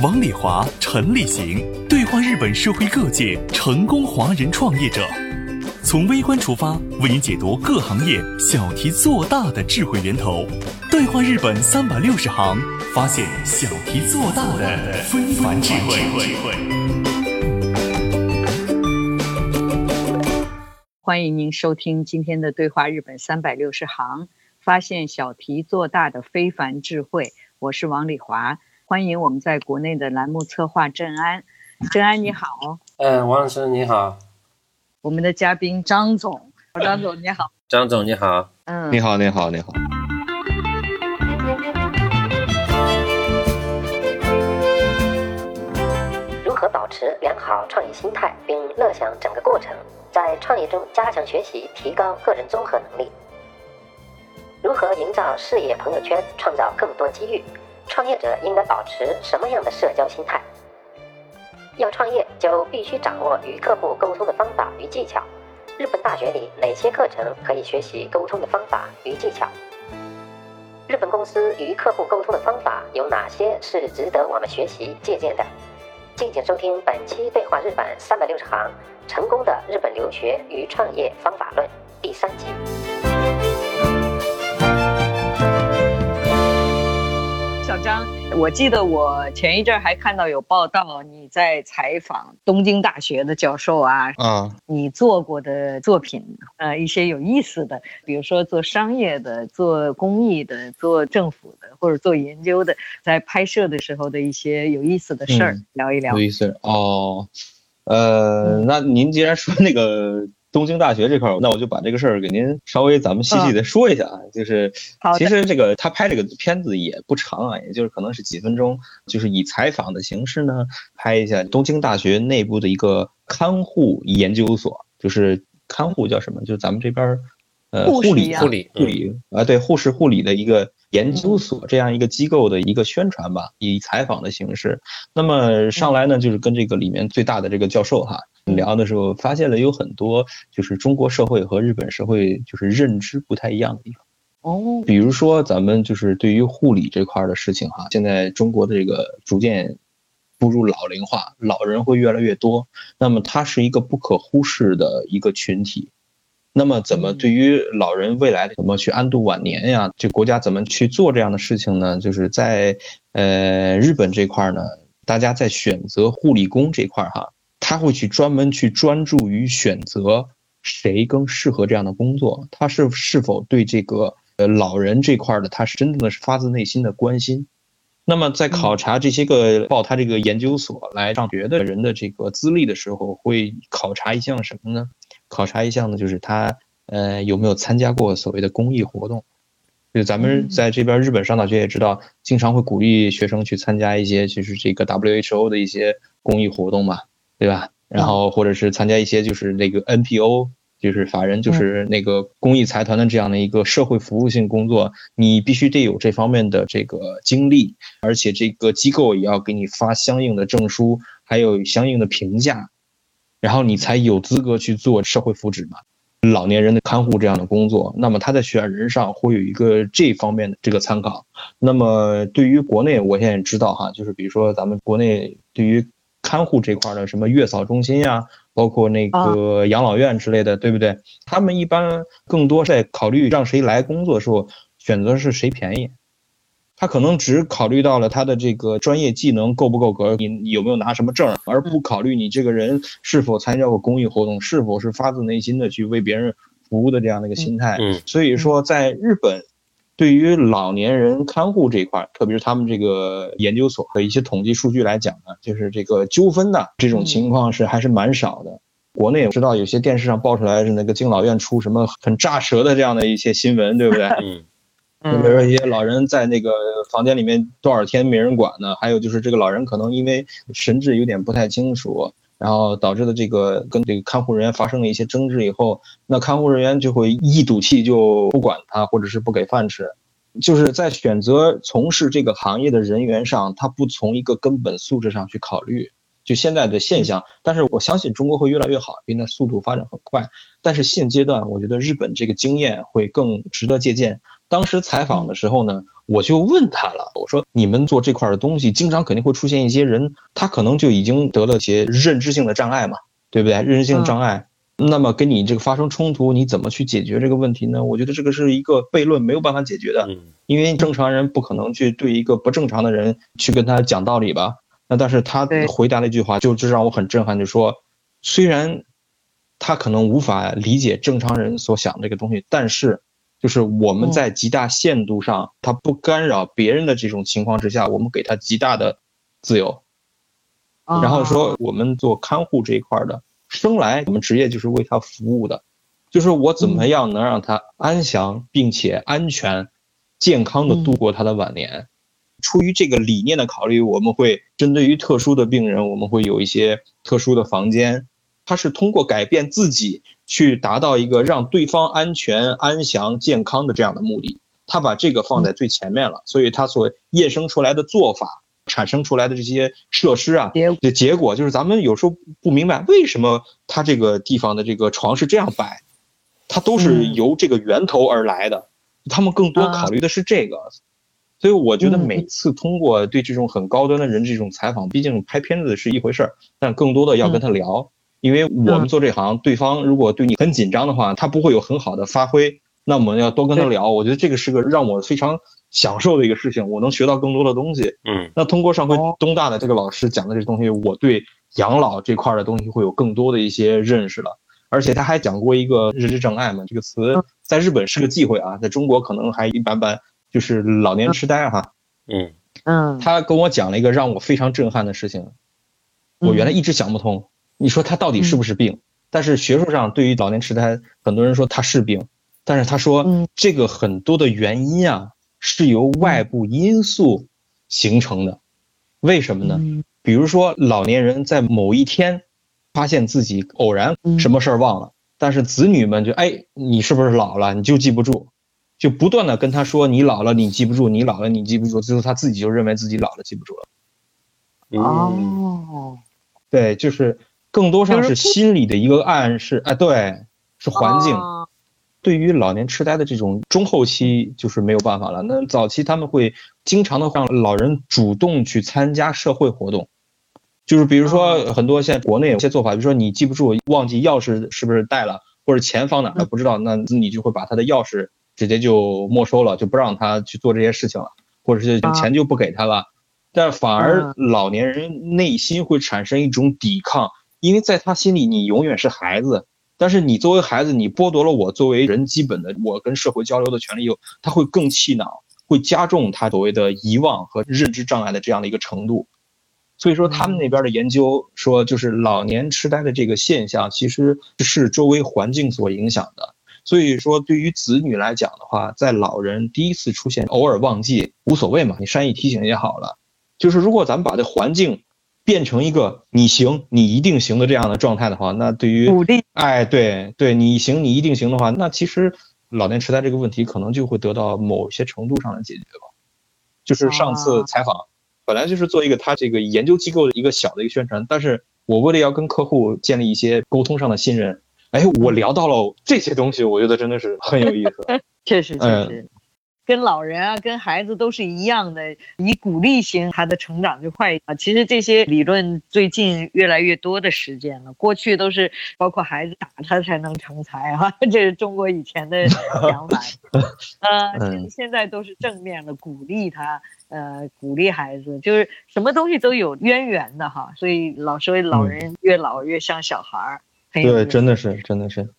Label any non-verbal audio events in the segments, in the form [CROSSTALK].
王礼华、陈立行对话日本社会各界成功华人创业者，从微观出发，为您解读各行业小题做大的智慧源头。对话日本三百六十行，发现小题做大的非凡智慧。欢迎您收听今天的对话日本三百六十行，发现小题做大的非凡智慧。我是王礼华。欢迎我们在国内的栏目策划郑安，郑安你好，嗯，王老师你好，我们的嘉宾张总，张总你好，张总你好，嗯，你好你好你好。如何保持良好创业心态并乐享整个过程？在创业中加强学习，提高个人综合能力。如何营造事业朋友圈，创造更多机遇？创业者应该保持什么样的社交心态？要创业就必须掌握与客户沟通的方法与技巧。日本大学里哪些课程可以学习沟通的方法与技巧？日本公司与客户沟通的方法有哪些是值得我们学习借鉴的？敬请收听本期《对话日本三百六十行：成功的日本留学与创业方法论》第三集。张，我记得我前一阵还看到有报道，你在采访东京大学的教授啊，啊，你做过的作品，呃，一些有意思的，比如说做商业的、做公益的、做政府的或者做研究的，在拍摄的时候的一些有意思的事儿，聊一聊。有意思哦，呃，那您既然说那个。东京大学这块，那我就把这个事儿给您稍微咱们细细的说一下啊。就是，其实这个他拍这个片子也不长啊，也就是可能是几分钟，就是以采访的形式呢，拍一下东京大学内部的一个看护研究所，就是看护叫什么？就是咱们这边呃，护理护理护理啊，对，护士护理的一个研究所这样一个机构的一个宣传吧，以采访的形式。那么上来呢，就是跟这个里面最大的这个教授哈。聊的时候发现了有很多就是中国社会和日本社会就是认知不太一样的地方哦，比如说咱们就是对于护理这块的事情哈，现在中国的这个逐渐步入老龄化，老人会越来越多，那么它是一个不可忽视的一个群体。那么怎么对于老人未来怎么去安度晚年呀？这国家怎么去做这样的事情呢？就是在呃日本这块呢，大家在选择护理工这块哈。他会去专门去专注于选择谁更适合这样的工作，他是是否对这个呃老人这块的，他是真正的是发自内心的关心。那么在考察这些个报他这个研究所来上学的人的这个资历的时候，会考察一项什么呢？考察一项呢，就是他呃有没有参加过所谓的公益活动。就咱们在这边日本上大学也知道，经常会鼓励学生去参加一些就是这个 WHO 的一些公益活动嘛。对吧？然后或者是参加一些就是那个 NPO，就是法人，就是那个公益财团的这样的一个社会服务性工作，你必须得有这方面的这个经历，而且这个机构也要给你发相应的证书，还有相应的评价，然后你才有资格去做社会福祉嘛，老年人的看护这样的工作。那么他在选人上会有一个这方面的这个参考。那么对于国内，我现在知道哈，就是比如说咱们国内对于看护这块的什么月嫂中心呀，包括那个养老院之类的，对不对？他们一般更多在考虑让谁来工作的时候，选择是谁便宜。他可能只考虑到了他的这个专业技能够不够格，你有没有拿什么证，而不考虑你这个人是否参加过公益活动，是否是发自内心的去为别人服务的这样的一个心态。所以说，在日本。对于老年人看护这一块，特别是他们这个研究所的一些统计数据来讲呢，就是这个纠纷的这种情况是还是蛮少的。国内我知道有些电视上爆出来是那个敬老院出什么很炸舌的这样的一些新闻，对不对？[LAUGHS] 嗯。比如说一些老人在那个房间里面多少天没人管呢？还有就是这个老人可能因为神志有点不太清楚，然后导致的这个跟这个看护人员发生了一些争执以后，那看护人员就会一赌气就不管他，或者是不给饭吃，就是在选择从事这个行业的人员上，他不从一个根本素质上去考虑，就现在的现象。但是我相信中国会越来越好，因为速度发展很快。但是现阶段，我觉得日本这个经验会更值得借鉴。当时采访的时候呢。我就问他了，我说你们做这块的东西，经常肯定会出现一些人，他可能就已经得了一些认知性的障碍嘛，对不对？认知性障碍，那么跟你这个发生冲突，你怎么去解决这个问题呢？我觉得这个是一个悖论，没有办法解决的，因为正常人不可能去对一个不正常的人去跟他讲道理吧。那但是他回答了一句话，就就让我很震撼，就说虽然他可能无法理解正常人所想这个东西，但是。就是我们在极大限度上，他不干扰别人的这种情况之下，我们给他极大的自由。然后说，我们做看护这一块的，生来我们职业就是为他服务的，就是我怎么样能让他安详并且安全、健康的度过他的晚年。出于这个理念的考虑，我们会针对于特殊的病人，我们会有一些特殊的房间。他是通过改变自己去达到一个让对方安全、安详、健康的这样的目的，他把这个放在最前面了，所以他所衍生出来的做法、产生出来的这些设施啊，的结果就是咱们有时候不明白为什么他这个地方的这个床是这样摆，它都是由这个源头而来的，他们更多考虑的是这个，所以我觉得每次通过对这种很高端的人这种采访，毕竟拍片子是一回事儿，但更多的要跟他聊。因为我们做这行，对方如果对你很紧张的话，他不会有很好的发挥。那我们要多跟他聊，我觉得这个是个让我非常享受的一个事情，我能学到更多的东西。嗯，那通过上回东大的这个老师讲的这东西，我对养老这块的东西会有更多的一些认识了。而且他还讲过一个认知障碍嘛，这个词在日本是个忌讳啊，在中国可能还一般般，就是老年痴呆哈。嗯嗯，他跟我讲了一个让我非常震撼的事情，我原来一直想不通。你说他到底是不是病？但是学术上对于老年痴呆，很多人说他是病，但是他说这个很多的原因啊是由外部因素形成的。为什么呢？比如说老年人在某一天发现自己偶然什么事儿忘了，但是子女们就哎你是不是老了？你就记不住，就不断的跟他说你老了你记不住，你老了你记不住，最后他自己就认为自己老了记不住了。哦，对，就是。更多上是心理的一个暗示，哎，对，是环境。对于老年痴呆的这种中后期，就是没有办法了。那早期他们会经常的让老人主动去参加社会活动，就是比如说很多现在国内有些做法，比如说你记不住忘记钥匙是不是带了，或者钱放哪了不知道，那你就会把他的钥匙直接就没收了，就不让他去做这些事情了，或者是钱就不给他了。但反而老年人内心会产生一种抵抗。因为在他心里，你永远是孩子，但是你作为孩子，你剥夺了我作为人基本的我跟社会交流的权利，以后他会更气恼，会加重他所谓的遗忘和认知障碍的这样的一个程度。所以说，他们那边的研究说，就是老年痴呆的这个现象，其实是周围环境所影响的。所以说，对于子女来讲的话，在老人第一次出现偶尔忘记无所谓嘛，你善意提醒也好了。就是如果咱们把这环境。变成一个你行，你一定行的这样的状态的话，那对于鼓励，哎，对对，你行，你一定行的话，那其实老年痴呆这个问题可能就会得到某些程度上的解决吧。就是上次采访，本来就是做一个他这个研究机构的一个小的一个宣传，但是我为了要跟客户建立一些沟通上的信任，哎，我聊到了这些东西，我觉得真的是很有意思。[LAUGHS] 确实，确实。跟老人啊，跟孩子都是一样的，以鼓励型，他的成长就快啊。其实这些理论最近越来越多的实践了，过去都是包括孩子打他才能成才哈，[LAUGHS] 这是中国以前的想法。[LAUGHS] 呃，现现在都是正面的鼓励他，呃，鼓励孩子，就是什么东西都有渊源的哈。所以老说老人越老越像小孩儿，对，真的是，真的是。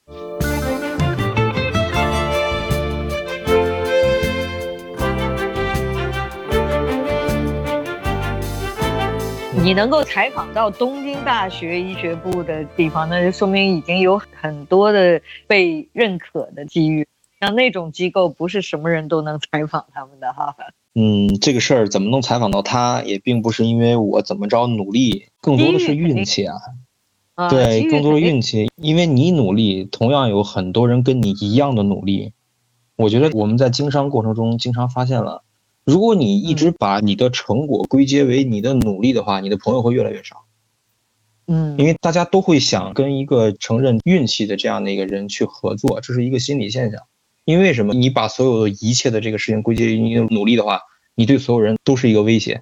你能够采访到东京大学医学部的地方，那就说明已经有很多的被认可的机遇。像那种机构，不是什么人都能采访他们的哈。嗯，这个事儿怎么能采访到他，也并不是因为我怎么着努力，更多的是运气啊。对，更多的运气，因为你努力，同样有很多人跟你一样的努力。我觉得我们在经商过程中经常发现了，如果你一直把你的成果归结为你的努力的话，你的朋友会越来越少。嗯，因为大家都会想跟一个承认运气的这样的一个人去合作，这是一个心理现象。因为什么？你把所有的一切的这个事情归结于你的努力的话，你对所有人都是一个威胁。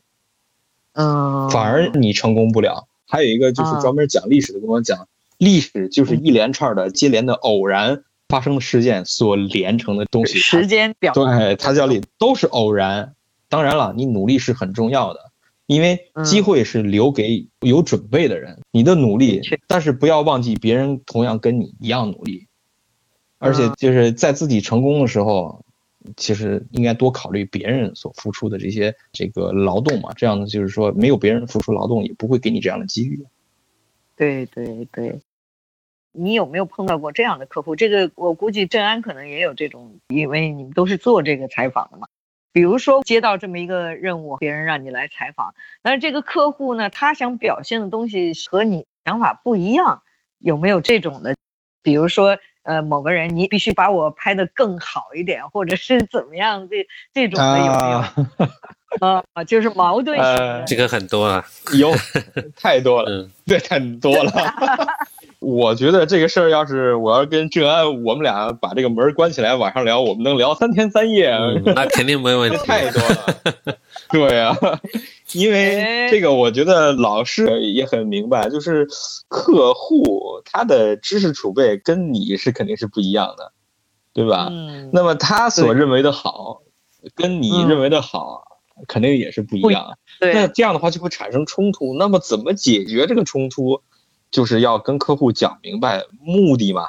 嗯，反而你成功不了。还有一个就是专门讲历史的，跟我讲，历史就是一连串的接连的偶然发生的事件所连成的东西。时间表对，它叫里都是偶然。当然了，你努力是很重要的，因为机会是留给有准备的人。你的努力，但是不要忘记别人同样跟你一样努力，而且就是在自己成功的时候。其实应该多考虑别人所付出的这些这个劳动嘛，这样呢，就是说没有别人付出劳动，也不会给你这样的机遇。对对对，你有没有碰到过这样的客户？这个我估计郑安可能也有这种，因为你们都是做这个采访的嘛。比如说接到这么一个任务，别人让你来采访，但是这个客户呢，他想表现的东西和你想法不一样，有没有这种的？比如说。呃，某个人你必须把我拍的更好一点，或者是 [LAUGHS] 怎么样？这这种的有没有？啊，就是矛盾性。这个很多啊，有太多了，[LAUGHS] 对，很多了。[LAUGHS] 我觉得这个事儿，要是我要跟郑安，我们俩把这个门关起来，晚上聊，我们能聊三天三夜。[LAUGHS] 那肯定没问题。太多了，[LAUGHS] 对呀。因为这个，我觉得老师也很明白，就是客户他的知识储备跟你是肯定是不一样的，对吧？嗯。那么他所认为的好，跟你认为的好，肯定也是不一样。对。那这样的话就会产生冲突。那么怎么解决这个冲突？就是要跟客户讲明白目的嘛。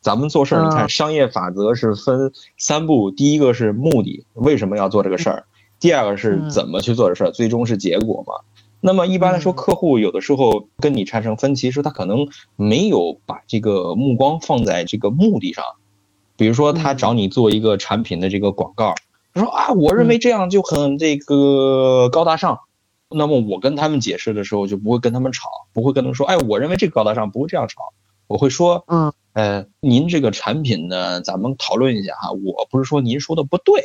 咱们做事儿，你看商业法则是分三步，第一个是目的，为什么要做这个事儿？第二个是怎么去做这事儿，最终是结果嘛。那么一般来说，客户有的时候跟你产生分歧，是他可能没有把这个目光放在这个目的上。比如说，他找你做一个产品的这个广告，他说啊，我认为这样就很这个高大上。那么我跟他们解释的时候，就不会跟他们吵，不会跟他们说，哎，我认为这个高大上，不会这样吵。我会说，嗯，呃，您这个产品呢，咱们讨论一下哈。我不是说您说的不对。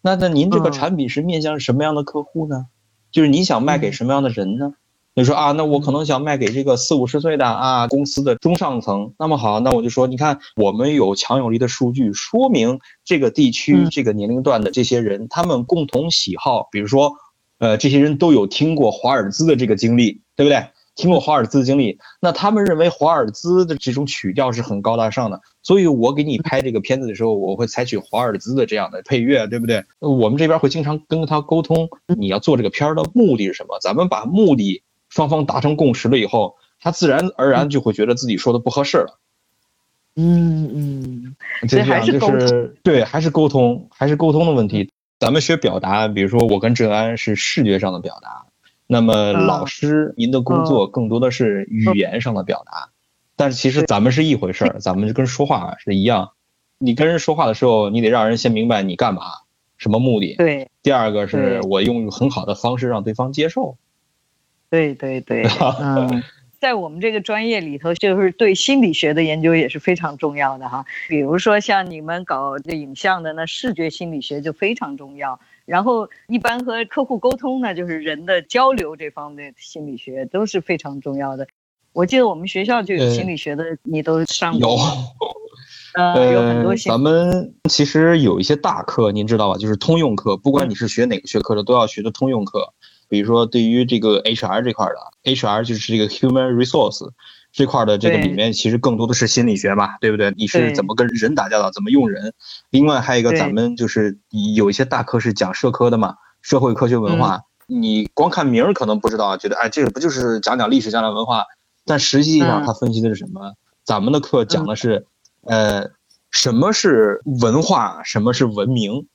那那您这个产品是面向什么样的客户呢？就是你想卖给什么样的人呢？你说啊，那我可能想卖给这个四五十岁的啊公司的中上层。那么好，那我就说，你看我们有强有力的数据说明这个地区这个年龄段的这些人，他们共同喜好，比如说，呃，这些人都有听过华尔兹的这个经历，对不对？听过华尔兹的经历，那他们认为华尔兹的这种曲调是很高大上的，所以我给你拍这个片子的时候，我会采取华尔兹的这样的配乐，对不对？我们这边会经常跟他沟通，你要做这个片儿的目的是什么？咱们把目的双方达成共识了以后，他自然而然就会觉得自己说的不合适了。嗯嗯，这还是就是对，还是沟通，还是沟通的问题。咱们学表达，比如说我跟郑安是视觉上的表达。那么老师，您的工作更多的是语言上的表达，但是其实咱们是一回事儿，咱们就跟说话是一样。你跟人说话的时候，你得让人先明白你干嘛，什么目的。对。第二个是我用很好的方式让对方接受。对对对。嗯，在我们这个专业里头，就是对心理学的研究也是非常重要的哈。比如说像你们搞这影像的，那视觉心理学就非常重要。然后，一般和客户沟通呢，就是人的交流这方面心理学都是非常重要的。我记得我们学校就有心理学的，你都上过。有，[LAUGHS] 呃，有很多。咱们其实有一些大课，您知道吧？就是通用课，不管你是学哪个学科的，都要学的通用课。比如说，对于这个 HR 这块的，HR 就是这个 Human Resource。这块的这个里面其实更多的是心理学嘛，对不对？你是怎么跟人打交道，怎么用人？另外还有一个，咱们就是有一些大课是讲社科的嘛，社会科学文化。你光看名儿可能不知道，觉得哎，这个不就是讲讲历史、讲讲文化？但实际上他分析的是什么？咱们的课讲的是，呃，什么是文化，什么是文明？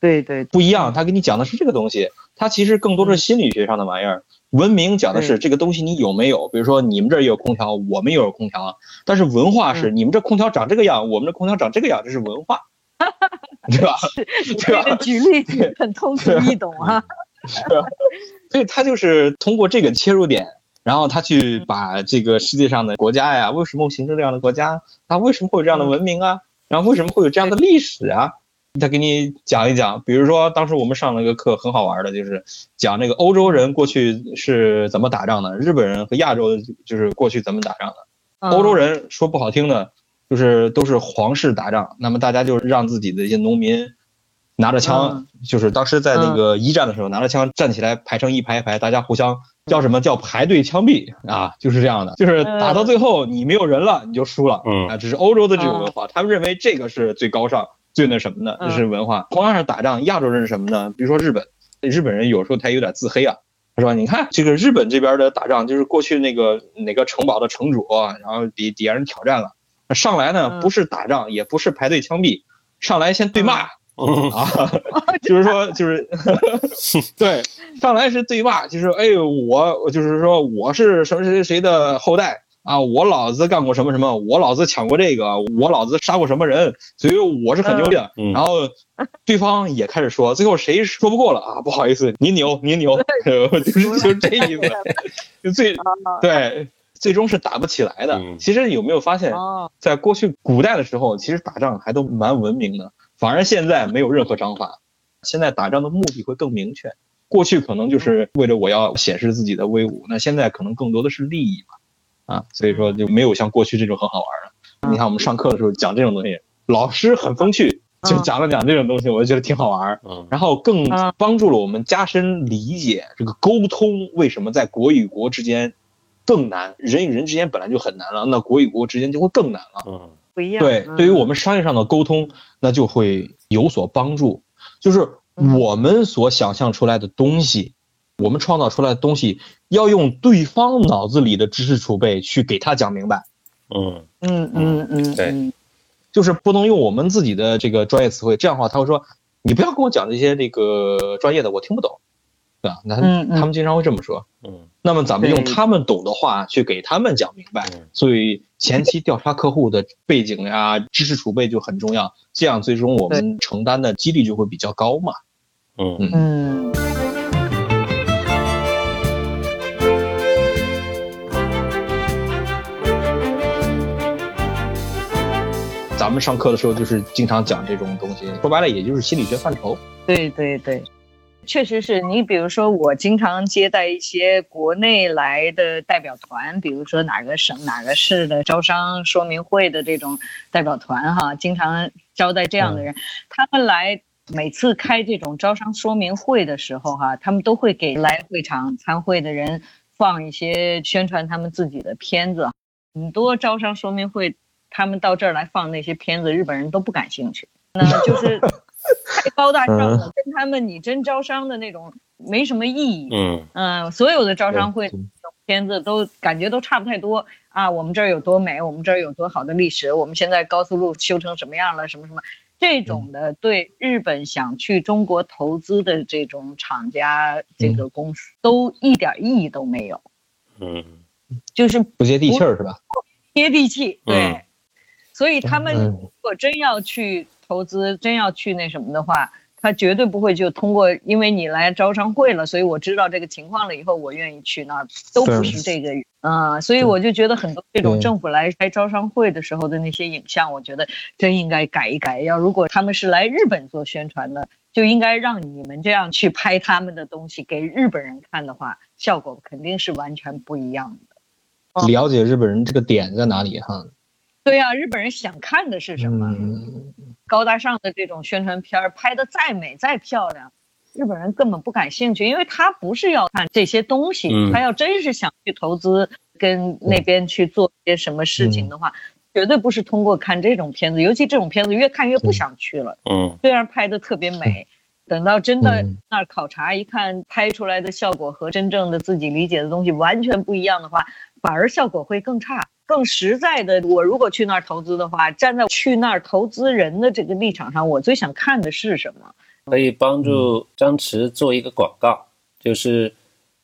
对对，不一样。他给你讲的是这个东西，他其实更多是心理学上的玩意儿。文明讲的是这个东西你有没有，比如说你们这儿也有空调，我们也有空调，但是文化是你们这空调长这个样，我们这空调长这个样，这是文化，[LAUGHS] 对吧？这个举例很通俗易懂啊。是，所以他就是通过这个切入点，然后他去把这个世界上的国家呀，为什么形成这样的国家？他为什么会有这样的文明啊？然后为什么会有这样的历史啊？他给你讲一讲。比如说，当时我们上了一个课，很好玩的，就是讲那个欧洲人过去是怎么打仗的，日本人和亚洲就是过去怎么打仗的。欧洲人说不好听的，就是都是皇室打仗，那么大家就让自己的一些农民。拿着枪，就是当时在那个一战的时候，拿着枪站起来排成一排一排，大家互相叫什么叫排队枪毙啊，就是这样的，就是打到最后你没有人了，你就输了。嗯啊，这是欧洲的这种文化，他们认为这个是最高尚、最那什么的，这是文化。同样是打仗，亚洲人是什么呢？比如说日本，日本人有时候他有点自黑啊，他说：“你看这个日本这边的打仗，就是过去那个哪个城堡的城主，然后比底下人挑战了，上来呢不是打仗，也不是排队枪毙，上来先对骂。[LAUGHS] ”啊，[LAUGHS] 就是说，就是 [LAUGHS] 对，上来是对骂，就是哎，我就是说我是什么谁谁谁的后代啊，我老子干过什么什么，我老子抢过这个，我老子杀过什么人，所以我是很牛的。然后对方也开始说，最后谁说不过了啊？不好意思，你牛，你牛，就是就是这意思，[LAUGHS] 就最对，最终是打不起来的。其实有没有发现，在过去古代的时候，其实打仗还都蛮文明的。反而现在没有任何章法，现在打仗的目的会更明确。过去可能就是为了我要显示自己的威武，那现在可能更多的是利益嘛，啊，所以说就没有像过去这种很好玩的。你看我们上课的时候讲这种东西，老师很风趣，就讲了讲这种东西，我就觉得挺好玩。嗯，然后更帮助了我们加深理解这个沟通为什么在国与国之间更难，人与人之间本来就很难了，那国与国之间就会更难了。嗯。不一样。对，对于我们商业上的沟通，那就会有所帮助。就是我们所想象出来的东西，我们创造出来的东西，要用对方脑子里的知识储备去给他讲明白。嗯嗯嗯嗯，对，就是不能用我们自己的这个专业词汇，这样的话他会说，你不要跟我讲这些这个专业的，我听不懂。对吧？那他们经常会这么说。嗯，那么咱们用他们懂的话去给他们讲明白。所以前期调查客户的背景呀、知识储备就很重要，这样最终我们承担的几率就会比较高嘛。嗯嗯。咱们上课的时候就是经常讲这种东西，说白了也就是心理学范畴。对对对。确实是你，比如说我经常接待一些国内来的代表团，比如说哪个省哪个市的招商说明会的这种代表团哈，经常招待这样的人。他们来每次开这种招商说明会的时候哈，他们都会给来会场参会的人放一些宣传他们自己的片子。很多招商说明会，他们到这儿来放那些片子，日本人都不感兴趣，那 [LAUGHS] 就是。太高大上了，跟他们你真招商的那种没什么意义。嗯嗯，所有的招商会片子都感觉都差不太多啊。我们这儿有多美，我们这儿有多好的历史，我们现在高速路修成什么样了，什么什么这种的，对日本想去中国投资的这种厂家、这个公司都一点意义都没有。嗯，就是不接地气儿是吧？接地气，对。所以他们如果真要去。投资真要去那什么的话，他绝对不会就通过，因为你来招商会了，所以我知道这个情况了以后，我愿意去那儿，都不是这个啊。所以我就觉得很多这种政府来开招商会的时候的那些影像，我觉得真应该改一改。要如果他们是来日本做宣传的，就应该让你们这样去拍他们的东西给日本人看的话，效果肯定是完全不一样的。了解日本人这个点在哪里哈？对呀，日本人想看的是什么？高大上的这种宣传片儿拍的再美再漂亮，日本人根本不感兴趣，因为他不是要看这些东西，他要真是想去投资跟那边去做些什么事情的话，绝对不是通过看这种片子，尤其这种片子越看越不想去了。嗯，虽然拍的特别美，等到真的那儿考察一看，拍出来的效果和真正的自己理解的东西完全不一样的话，反而效果会更差。更实在的，我如果去那儿投资的话，站在去那儿投资人的这个立场上，我最想看的是什么？可以帮助张弛做一个广告，就是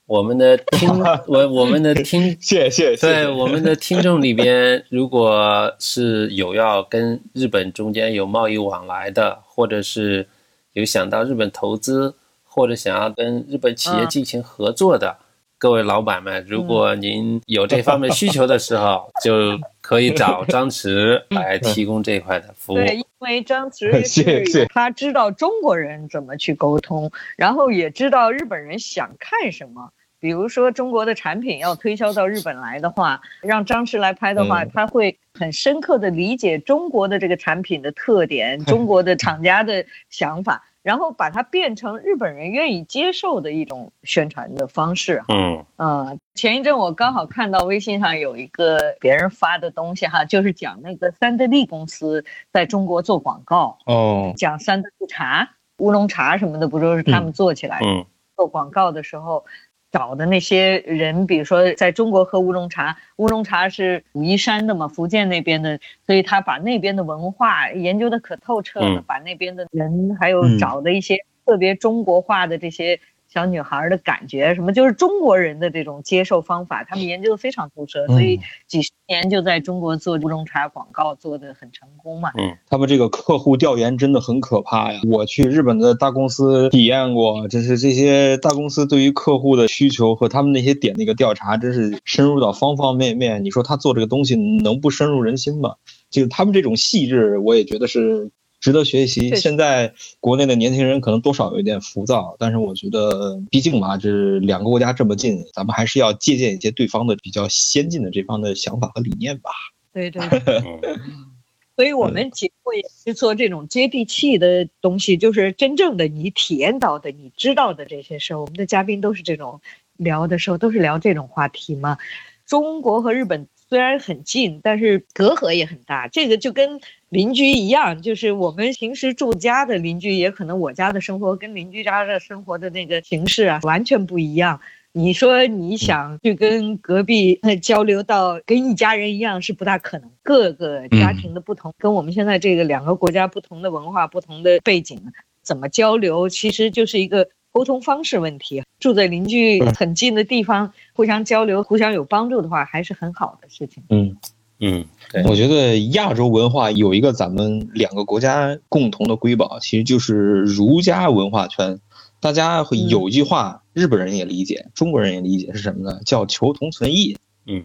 我们的听 [LAUGHS] 我我们的听，[LAUGHS] 谢谢谢谢。对我们的听众里边，如果是有要跟日本中间有贸易往来的，或者是有想到日本投资，或者想要跟日本企业进行合作的。各位老板们，如果您有这方面需求的时候，[LAUGHS] 就可以找张弛来提供这块的服务。对，因为张弛 [LAUGHS] 是他知道中国人怎么去沟通，然后也知道日本人想看什么。比如说中国的产品要推销到日本来的话，让张弛来拍的话，他会很深刻的理解中国的这个产品的特点，[LAUGHS] 中国的厂家的想法。然后把它变成日本人愿意接受的一种宣传的方式。嗯嗯，前一阵我刚好看到微信上有一个别人发的东西哈，就是讲那个三得利公司在中国做广告。哦，讲三得利茶、乌龙茶什么的，不都是他们做起来的？嗯，做广告的时候。找的那些人，比如说在中国喝乌龙茶，乌龙茶是武夷山的嘛，福建那边的，所以他把那边的文化研究的可透彻了，把那边的人还有找的一些特别中国化的这些。小女孩的感觉，什么就是中国人的这种接受方法，他们研究的非常透彻，所以几十年就在中国做乌龙茶广告做的很成功嘛。嗯，他们这个客户调研真的很可怕呀！我去日本的大公司体验过，就是这些大公司对于客户的需求和他们那些点那个调查，真是深入到方方面面。你说他做这个东西能不深入人心吗？就他们这种细致，我也觉得是。值得学习。现在国内的年轻人可能多少有一点浮躁，但是我觉得，毕竟嘛，这两个国家这么近，咱们还是要借鉴一些对方的比较先进的这方的想法和理念吧。[LAUGHS] 对对。[LAUGHS] 所以我们节目也是做这种接地气的东西，就是真正的你体验到的、你知道的这些事儿。我们的嘉宾都是这种聊的时候，都是聊这种话题嘛。中国和日本。虽然很近，但是隔阂也很大。这个就跟邻居一样，就是我们平时住家的邻居，也可能我家的生活跟邻居家的生活的那个形式啊，完全不一样。你说你想去跟隔壁交流到跟一家人一样，是不大可能。各个家庭的不同，跟我们现在这个两个国家不同的文化、不同的背景，怎么交流，其实就是一个。沟通方式问题，住在邻居很近的地方，互相交流、互相有帮助的话，还是很好的事情。嗯嗯，我觉得亚洲文化有一个咱们两个国家共同的瑰宝，其实就是儒家文化圈。大家会有一句话，日本人也理解，中国人也理解，是什么呢？叫求同存异。嗯，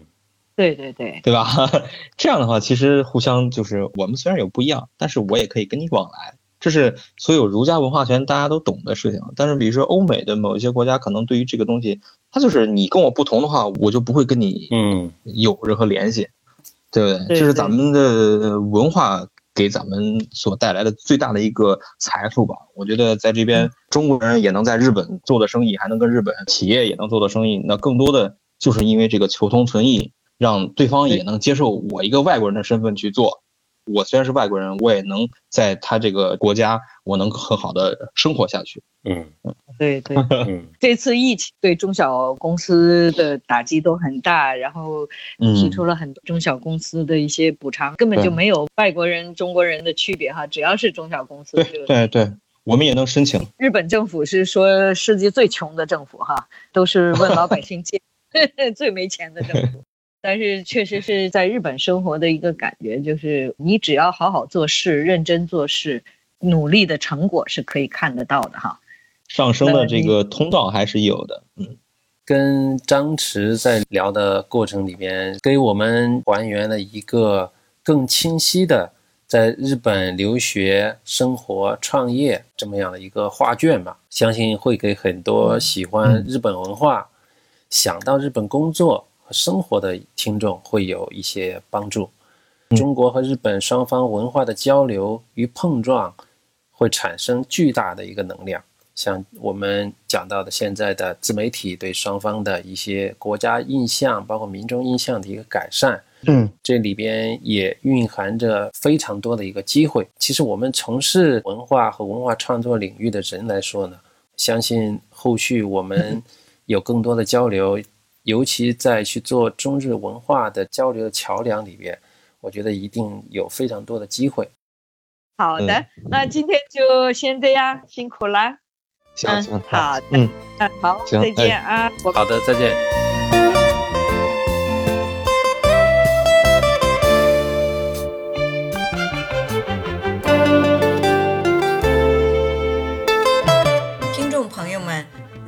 对对对，对吧？[LAUGHS] 这样的话，其实互相就是我们虽然有不一样，但是我也可以跟你往来。这是所有儒家文化圈大家都懂的事情，但是比如说欧美的某一些国家，可能对于这个东西，它就是你跟我不同的话，我就不会跟你嗯有任何联系，对不对？这是咱们的文化给咱们所带来的最大的一个财富吧。我觉得在这边中国人也能在日本做的生意，还能跟日本企业也能做的生意，那更多的就是因为这个求同存异，让对方也能接受我一个外国人的身份去做。我虽然是外国人，我也能在他这个国家，我能很好的生活下去。嗯 [LAUGHS] 嗯，对对，这次疫情对中小公司的打击都很大，然后提出了很多中小公司的一些补偿，根本就没有外国人、中国人的区别哈，只要是中小公司，对对对，我们也能申请。日本政府是说世界最穷的政府哈，都是问老百姓借，[LAUGHS] 最没钱的政府。但是确实是在日本生活的一个感觉，就是你只要好好做事、认真做事，努力的成果是可以看得到的哈。上升的这个通道还是有的。嗯，跟张弛在聊的过程里边，给我们还原了一个更清晰的在日本留学、生活、创业这么样的一个画卷吧。相信会给很多喜欢日本文化、想到日本工作。生活的听众会有一些帮助。中国和日本双方文化的交流与碰撞，会产生巨大的一个能量。像我们讲到的，现在的自媒体对双方的一些国家印象，包括民众印象的一个改善，嗯，这里边也蕴含着非常多的一个机会。其实我们从事文化和文化创作领域的人来说呢，相信后续我们 [LAUGHS] 有更多的交流。尤其在去做中日文化的交流的桥梁里边，我觉得一定有非常多的机会。好的，那今天就先这样，辛苦了。行行，好，嗯，好，再见啊。好的，再见。